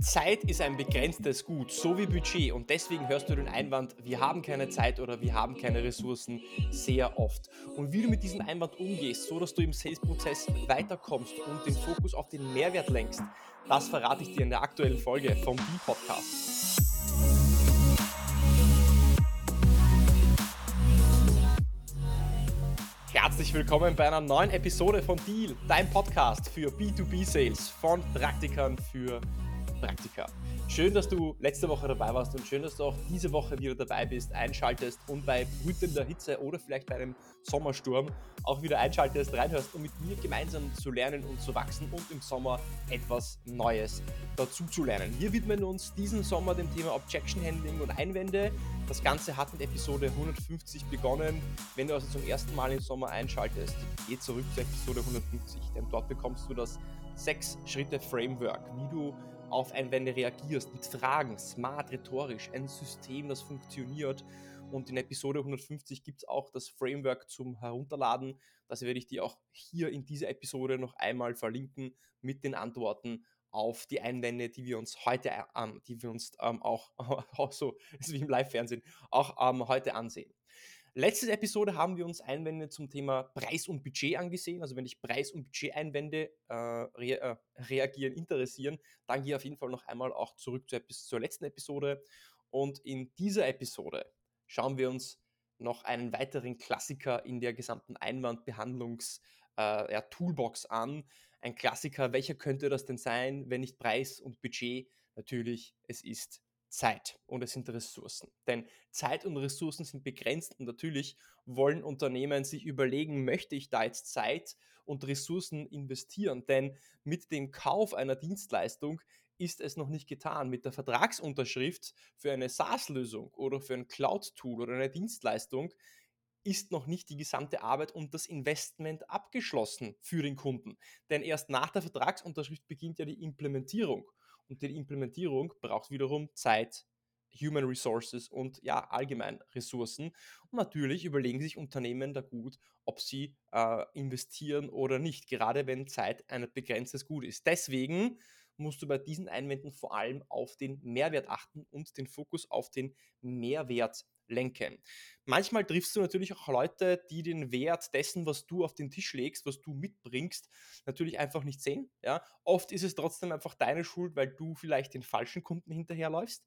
Zeit ist ein begrenztes Gut, so wie Budget. Und deswegen hörst du den Einwand, wir haben keine Zeit oder wir haben keine Ressourcen sehr oft. Und wie du mit diesem Einwand umgehst, so dass du im Sales-Prozess weiterkommst und den Fokus auf den Mehrwert lenkst, das verrate ich dir in der aktuellen Folge vom B-Podcast. Herzlich willkommen bei einer neuen Episode von Deal, dein Podcast für B2B-Sales von Praktikern für Praktika. Schön, dass du letzte Woche dabei warst und schön, dass du auch diese Woche wieder dabei bist, einschaltest und bei brütender Hitze oder vielleicht bei einem Sommersturm auch wieder einschaltest, reinhörst, um mit mir gemeinsam zu lernen und zu wachsen und im Sommer etwas Neues dazu zu lernen. Wir widmen uns diesen Sommer dem Thema Objection Handling und Einwände. Das Ganze hat mit Episode 150 begonnen. Wenn du also zum ersten Mal im Sommer einschaltest, geh zurück zu Episode 150, denn dort bekommst du das sechs Schritte Framework, wie du auf Einwände reagierst, mit Fragen, smart, rhetorisch, ein System, das funktioniert. Und in Episode 150 gibt es auch das Framework zum Herunterladen. Das werde ich dir auch hier in dieser Episode noch einmal verlinken mit den Antworten auf die Einwände, die wir uns heute, ähm, die wir uns ähm, auch, auch so, ist wie im Live-Fernsehen, auch ähm, heute ansehen. Letzte Episode haben wir uns Einwände zum Thema Preis und Budget angesehen. Also wenn dich Preis- und Budget-Einwände äh, re äh, reagieren, interessieren, dann geh auf jeden Fall noch einmal auch zurück zur, zur letzten Episode. Und in dieser Episode schauen wir uns noch einen weiteren Klassiker in der gesamten Einwandbehandlungs-Toolbox äh, ja, an. Ein Klassiker, welcher könnte das denn sein, wenn nicht Preis und Budget? Natürlich, es ist Zeit und es sind Ressourcen. Denn Zeit und Ressourcen sind begrenzt und natürlich wollen Unternehmen sich überlegen, möchte ich da jetzt Zeit und Ressourcen investieren? Denn mit dem Kauf einer Dienstleistung ist es noch nicht getan. Mit der Vertragsunterschrift für eine SaaS-Lösung oder für ein Cloud-Tool oder eine Dienstleistung ist noch nicht die gesamte Arbeit und das Investment abgeschlossen für den Kunden. Denn erst nach der Vertragsunterschrift beginnt ja die Implementierung. Und die Implementierung braucht wiederum Zeit, Human Resources und ja, allgemein Ressourcen. Und natürlich überlegen sich Unternehmen da gut, ob sie äh, investieren oder nicht, gerade wenn Zeit ein begrenztes Gut ist. Deswegen musst du bei diesen Einwänden vor allem auf den Mehrwert achten und den Fokus auf den Mehrwert lenken. Manchmal triffst du natürlich auch Leute, die den Wert dessen, was du auf den Tisch legst, was du mitbringst, natürlich einfach nicht sehen. Ja? Oft ist es trotzdem einfach deine Schuld, weil du vielleicht den falschen Kunden hinterherläufst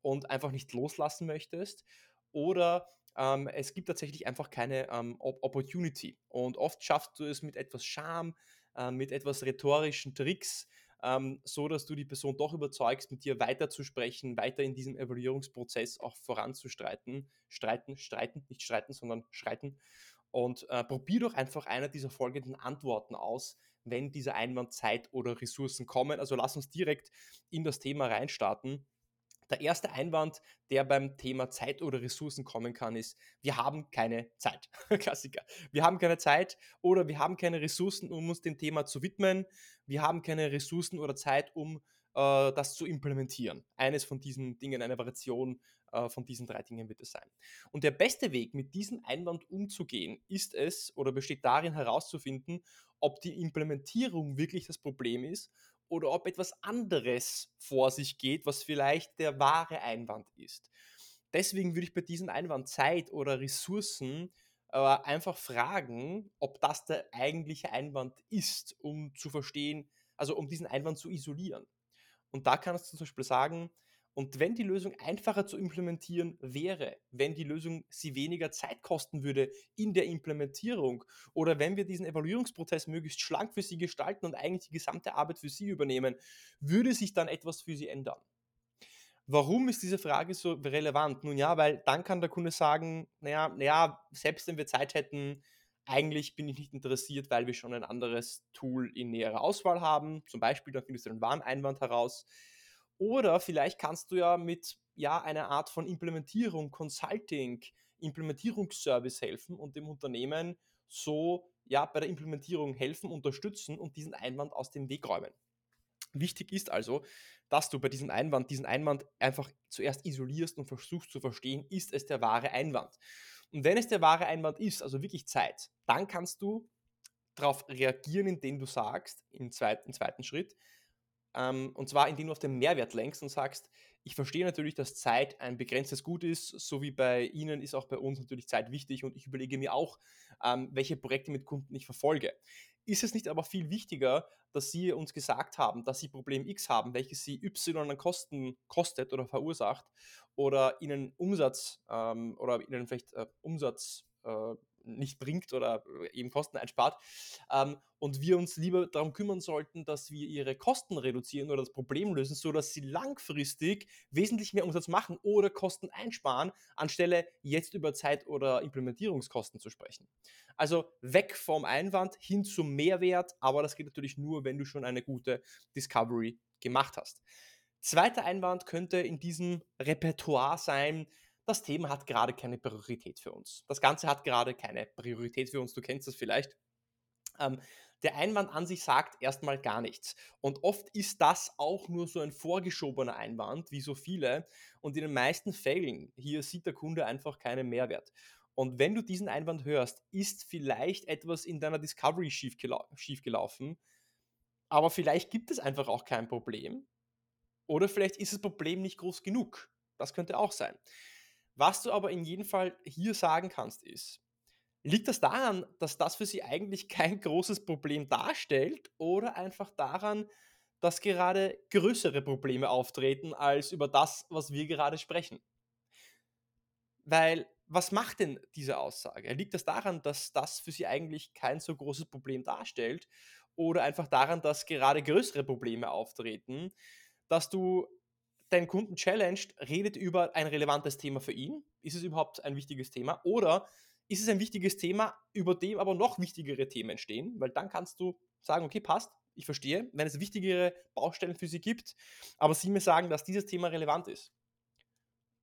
und einfach nicht loslassen möchtest. Oder ähm, es gibt tatsächlich einfach keine ähm, Opportunity. Und oft schaffst du es mit etwas Charme, äh, mit etwas rhetorischen Tricks, ähm, so dass du die Person doch überzeugst, mit dir weiterzusprechen, weiter in diesem Evaluierungsprozess auch voranzustreiten, streiten, streiten, nicht streiten, sondern schreiten. Und äh, probier doch einfach eine dieser folgenden Antworten aus, wenn dieser Einwand Zeit oder Ressourcen kommen. Also lass uns direkt in das Thema reinstarten. Der erste Einwand, der beim Thema Zeit oder Ressourcen kommen kann, ist, wir haben keine Zeit. Klassiker. Wir haben keine Zeit oder wir haben keine Ressourcen, um uns dem Thema zu widmen. Wir haben keine Ressourcen oder Zeit, um äh, das zu implementieren. Eines von diesen Dingen, eine Variation äh, von diesen drei Dingen wird es sein. Und der beste Weg, mit diesem Einwand umzugehen, ist es oder besteht darin herauszufinden, ob die Implementierung wirklich das Problem ist oder ob etwas anderes vor sich geht, was vielleicht der wahre Einwand ist. Deswegen würde ich bei diesem Einwand Zeit oder Ressourcen äh, einfach fragen, ob das der eigentliche Einwand ist, um zu verstehen, also um diesen Einwand zu isolieren. Und da kannst du zum Beispiel sagen, und wenn die Lösung einfacher zu implementieren wäre, wenn die Lösung sie weniger Zeit kosten würde in der Implementierung oder wenn wir diesen Evaluierungsprozess möglichst schlank für sie gestalten und eigentlich die gesamte Arbeit für sie übernehmen, würde sich dann etwas für sie ändern. Warum ist diese Frage so relevant? Nun ja, weil dann kann der Kunde sagen, naja, naja, selbst wenn wir Zeit hätten, eigentlich bin ich nicht interessiert, weil wir schon ein anderes Tool in näherer Auswahl haben. Zum Beispiel, dann findest du einen Wareneinwand heraus oder vielleicht kannst du ja mit ja, einer Art von Implementierung, Consulting, Implementierungsservice helfen und dem Unternehmen so ja, bei der Implementierung helfen, unterstützen und diesen Einwand aus dem Weg räumen. Wichtig ist also, dass du bei diesem Einwand diesen Einwand einfach zuerst isolierst und versuchst zu verstehen, ist es der wahre Einwand. Und wenn es der wahre Einwand ist, also wirklich Zeit, dann kannst du darauf reagieren, indem du sagst, im zweiten, im zweiten Schritt, Ähm, und zwar, indem du auf den Mehrwert lenkst und sagst, ich verstehe natürlich, dass Zeit ein begrenztes Gut ist, so wie bei Ihnen ist auch bei uns natürlich Zeit wichtig und ich überlege mir auch, ähm, welche Projekte mit Kunden ich verfolge. Ist es nicht aber viel wichtiger, dass Sie uns gesagt haben, dass Sie Problem X haben, welches Sie Y an Kosten kostet oder verursacht oder Ihnen Umsatz ähm, oder Ihnen vielleicht äh, Umsatz äh, nicht bringt oder äh, eben Kosten einspart. Ähm, und wir uns lieber darum kümmern sollten, dass wir ihre Kosten reduzieren oder das Problem lösen, sodass sie langfristig wesentlich mehr Umsatz machen oder Kosten einsparen, anstelle jetzt über Zeit- oder Implementierungskosten zu sprechen. Also weg vom Einwand hin zum Mehrwert, aber das geht natürlich nur, wenn du schon eine gute Discovery gemacht hast. Zweiter Einwand könnte in diesem Repertoire sein, das Thema hat gerade keine Priorität für uns. Das Ganze hat gerade keine Priorität für uns. Du kennst das vielleicht. Ähm, der Einwand an sich sagt erstmal gar nichts. Und oft ist das auch nur so ein vorgeschobener Einwand, wie so viele. Und in den meisten Fällen, hier sieht der Kunde einfach keinen Mehrwert. Und wenn du diesen Einwand hörst, ist vielleicht etwas in deiner Discovery schiefgelau schiefgelaufen, aber vielleicht gibt es einfach auch kein Problem. Oder vielleicht ist das Problem nicht groß genug. Das könnte auch sein. Was du aber in jedem Fall hier sagen kannst, ist, liegt das daran, dass das für sie eigentlich kein großes Problem darstellt oder einfach daran, dass gerade größere Probleme auftreten als über das, was wir gerade sprechen? Weil, was macht denn diese Aussage? Liegt das daran, dass das für sie eigentlich kein so großes Problem darstellt oder einfach daran, dass gerade größere Probleme auftreten, dass du deinen Kunden challenged, redet über ein relevantes Thema für ihn. Ist es überhaupt ein wichtiges Thema? Oder ist es ein wichtiges Thema, über dem aber noch wichtigere Themen entstehen? Weil dann kannst du sagen, okay, passt, ich verstehe, wenn es wichtigere Baustellen für sie gibt, aber sie mir sagen, dass dieses Thema relevant ist.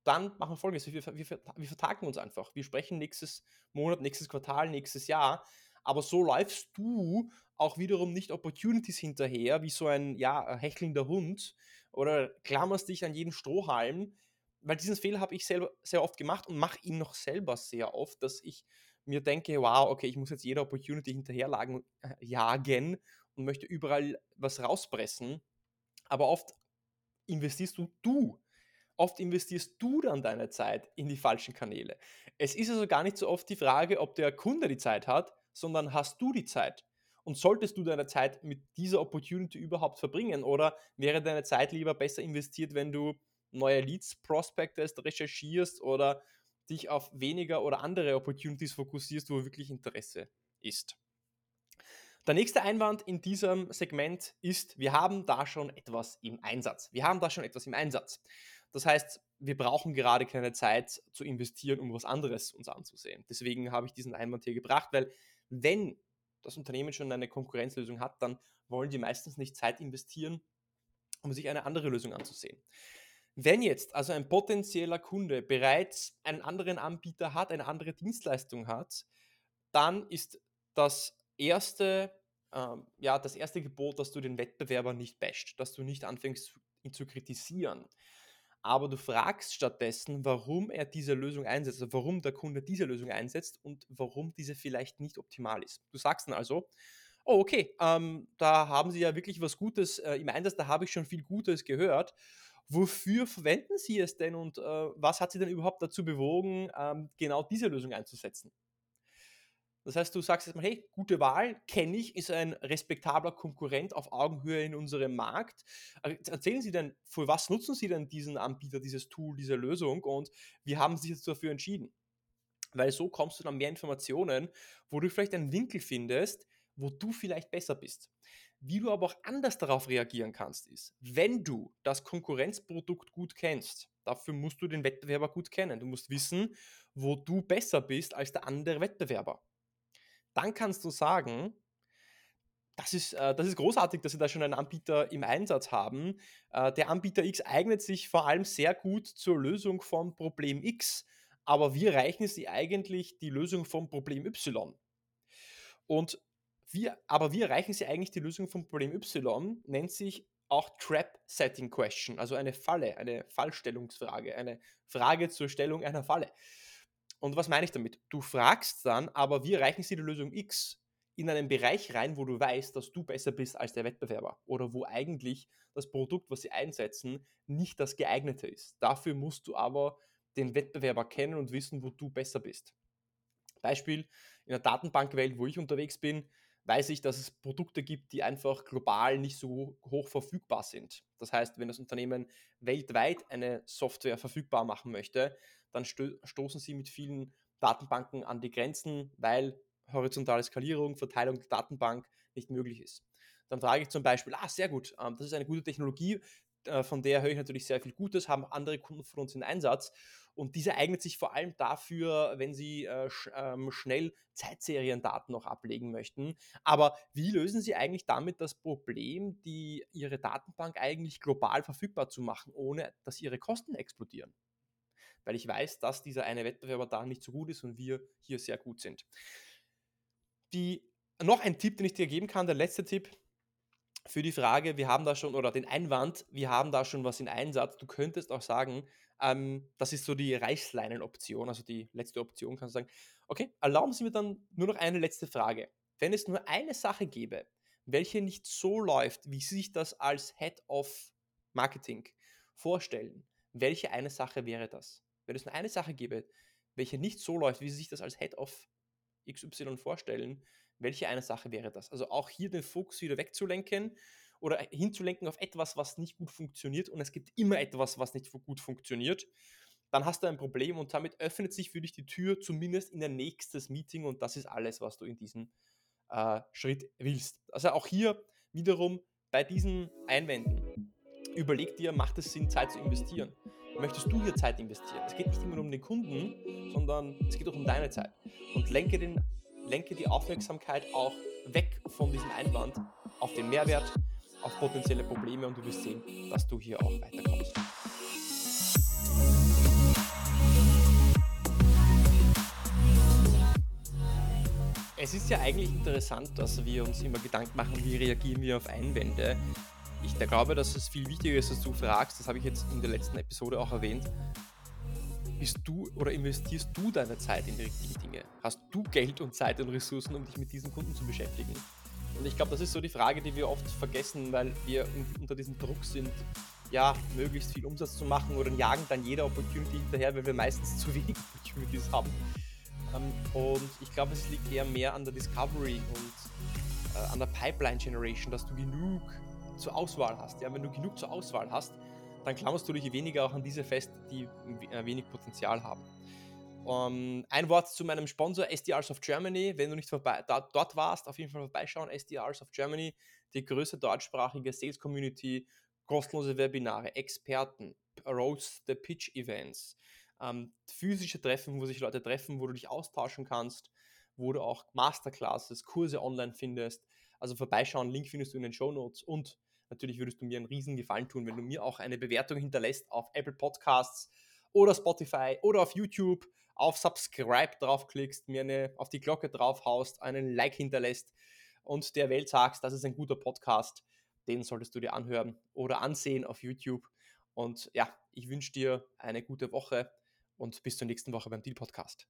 Dann machen wir folgendes: wir, wir, wir vertagen uns einfach. Wir sprechen nächstes Monat, nächstes Quartal, nächstes Jahr. Aber so läufst du auch wiederum nicht Opportunities hinterher, wie so ein ja, hechelnder Hund, oder klammerst dich an jeden Strohhalm, weil diesen Fehler habe ich selber sehr oft gemacht und mache ihn noch selber sehr oft, dass ich mir denke, wow, okay, ich muss jetzt jede Opportunity hinterherjagen äh, jagen und möchte überall was rauspressen. Aber oft investierst du du. Oft investierst du dann deine Zeit in die falschen Kanäle. Es ist also gar nicht so oft die Frage, ob der Kunde die Zeit hat, sondern hast du die Zeit? Und solltest du deine Zeit mit dieser Opportunity überhaupt verbringen oder wäre deine Zeit lieber besser investiert, wenn du neue Leads prospectest, recherchierst oder dich auf weniger oder andere Opportunities fokussierst, wo wirklich Interesse ist? Der nächste Einwand in diesem Segment ist, wir haben da schon etwas im Einsatz. Wir haben da schon etwas im Einsatz. Das heißt, wir brauchen gerade keine Zeit zu investieren, um was anderes uns anzusehen. Deswegen habe ich diesen Einwand hier gebracht, weil wenn das Unternehmen schon eine Konkurrenzlösung hat, dann wollen die meistens nicht Zeit investieren, um sich eine andere Lösung anzusehen. Wenn jetzt also ein potenzieller Kunde bereits einen anderen Anbieter hat, eine andere Dienstleistung hat, dann ist das erste, äh, ja, das erste Gebot, dass du den Wettbewerber nicht basht, dass du nicht anfängst, ihn zu kritisieren aber du fragst stattdessen, warum er diese Lösung einsetzt, also warum der Kunde diese Lösung einsetzt und warum diese vielleicht nicht optimal ist. Du sagst dann also, oh okay, ähm, da haben Sie ja wirklich was Gutes äh, im Einsatz, da habe ich schon viel Gutes gehört. Wofür verwenden Sie es denn und äh, was hat Sie denn überhaupt dazu bewogen, ähm, genau diese Lösung einzusetzen? Das heißt, du sagst jetzt mal, hey, gute Wahl, kenne ich, ist ein respektabler Konkurrent auf Augenhöhe in unserem Markt. Äh, erzählen Sie denn, für was nutzen Sie denn diesen Anbieter, dieses Tool, diese Lösung und wie haben Sie sich jetzt dafür entschieden? Weil so kommst du dann mehr Informationen, wo du vielleicht einen Winkel findest, wo du vielleicht besser bist. Wie du aber auch anders darauf reagieren kannst, ist, wenn du das Konkurrenzprodukt gut kennst, dafür musst du den Wettbewerber gut kennen. Du musst wissen, wo du besser bist als der andere Wettbewerber dann kannst du sagen, das ist, äh, das ist großartig, dass Sie da schon einen Anbieter im Einsatz haben. Äh, der Anbieter X eignet sich vor allem sehr gut zur Lösung von Problem X, aber wir reichen Sie eigentlich die Lösung von Problem Y. Und wir, aber wie erreichen Sie eigentlich die Lösung von Problem Y? Nennt sich auch Trap Setting Question, also eine Falle, eine Fallstellungsfrage, eine Frage zur Stellung einer Falle. Und was meine ich damit? Du fragst dann, aber wie erreichen Sie die Lösung X? in einen Bereich rein, wo du weißt, dass du besser bist als der Wettbewerber oder wo eigentlich das Produkt, was sie einsetzen, nicht das geeignete ist. Dafür musst du aber den Wettbewerber kennen und wissen, wo du besser bist. Beispiel in der Datenbankwelt, wo ich unterwegs bin, weiß ich, dass es Produkte gibt, die einfach global nicht so hoch verfügbar sind. Das heißt, wenn das Unternehmen weltweit eine Software verfügbar machen möchte, dann sto stoßen sie mit vielen Datenbanken an die Grenzen, weil horizontale Skalierung, Verteilung der Datenbank nicht möglich ist. Dann frage ich zum Beispiel, ah, sehr gut, ähm, das ist eine gute Technologie, äh, von der höre ich natürlich sehr viel Gutes, haben andere Kunden von uns in Einsatz. Und diese eignet sich vor allem dafür, wenn Sie äh, sch ähm, schnell Zeitseriendaten noch ablegen möchten. Aber wie lösen Sie eigentlich damit das Problem, die Ihre Datenbank eigentlich global verfügbar zu machen, ohne dass Ihre Kosten explodieren? Weil ich weiß, dass dieser eine Wettbewerber da nicht so gut ist und wir hier sehr gut sind. Die, noch ein Tipp, den ich dir geben kann, der letzte Tipp, für die Frage, wir haben da schon, oder den Einwand, wir haben da schon was in Einsatz. Du könntest auch sagen, ähm, das ist so die Reißleinen-Option, also die letzte Option, kannst du sagen, okay, erlauben Sie mir dann nur noch eine letzte Frage. Wenn es nur eine Sache gäbe, welche nicht so läuft, wie Sie sich das als Head of Marketing vorstellen, welche eine Sache wäre das? Wenn es nur eine Sache gäbe, welche nicht so läuft, wie Sie sich das als Head of XY vorstellen, welche eine Sache wäre das? Also auch hier den Fokus wieder wegzulenken oder hinzulenken auf etwas, was nicht gut funktioniert und es gibt immer etwas, was nicht gut funktioniert. Dann hast du ein Problem und damit öffnet sich für dich die Tür zumindest in ein nächstes Meeting und das ist alles, was du in diesem äh, Schritt willst. Also auch hier wiederum bei diesen Einwänden überleg dir, macht es Sinn, Zeit zu investieren? Möchtest du hier Zeit investieren? Es geht nicht immer nur um den Kunden, sondern es geht auch um deine Zeit. Und lenke den lenke die Aufmerksamkeit auch weg von diesem Einwand auf den Mehrwert, auf potenzielle Probleme und du wirst sehen, dass du hier auch weiterkommst. Es ist ja eigentlich interessant, dass wir uns immer Gedanken machen, wie reagieren wir auf Einwände. Ich glaube, dass es viel wichtiger ist, dass du fragst, das habe ich jetzt in der letzten Episode auch erwähnt, bist du oder investierst du deine Zeit in die richtigen Dinge? Hast du Geld und Zeit und Ressourcen, um dich mit diesen Kunden zu beschäftigen? Und ich glaube, das ist so die Frage, die wir oft vergessen, weil wir unter diesem Druck sind, ja, möglichst viel Umsatz zu machen oder jagen dann jeder Opportunity hinterher, weil wir meistens zu wenig Opportunities haben. Ähm, und ich glaube, es liegt eher mehr an der Discovery und äh, an der Pipeline Generation, dass du genug zur Auswahl hast. Ja, wenn du genug zur Auswahl hast, dann klammerst du dich weniger auch an diese fest, die äh, wenig Potenzial haben. Um, ähm, ein Wort zu meinem Sponsor SDRs of Germany. Wenn du nicht vorbei, da, dort warst, auf jeden Fall vorbeischauen. SDRs of Germany, die größte deutschsprachige Sales Community, kostenlose Webinare, Experten, Roads the Pitch Events, ähm, physische Treffen, wo sich Leute treffen, wo du dich austauschen kannst, wo du auch Masterclasses, Kurse online findest. Also vorbeischauen, Link findest du in den Show Notes und Natürlich würdest du mir einen riesen Gefallen tun, wenn du mir auch eine Bewertung hinterlässt auf Apple Podcasts oder Spotify oder auf YouTube, auf Subscribe draufklickst, mir eine, auf die Glocke draufhaust, einen Like hinterlässt und der Welt sagst, das ist ein guter Podcast, den solltest du dir anhören oder ansehen auf YouTube. Und ja, ich wünsche dir eine gute Woche und bis zur nächsten Woche beim Deal Podcast.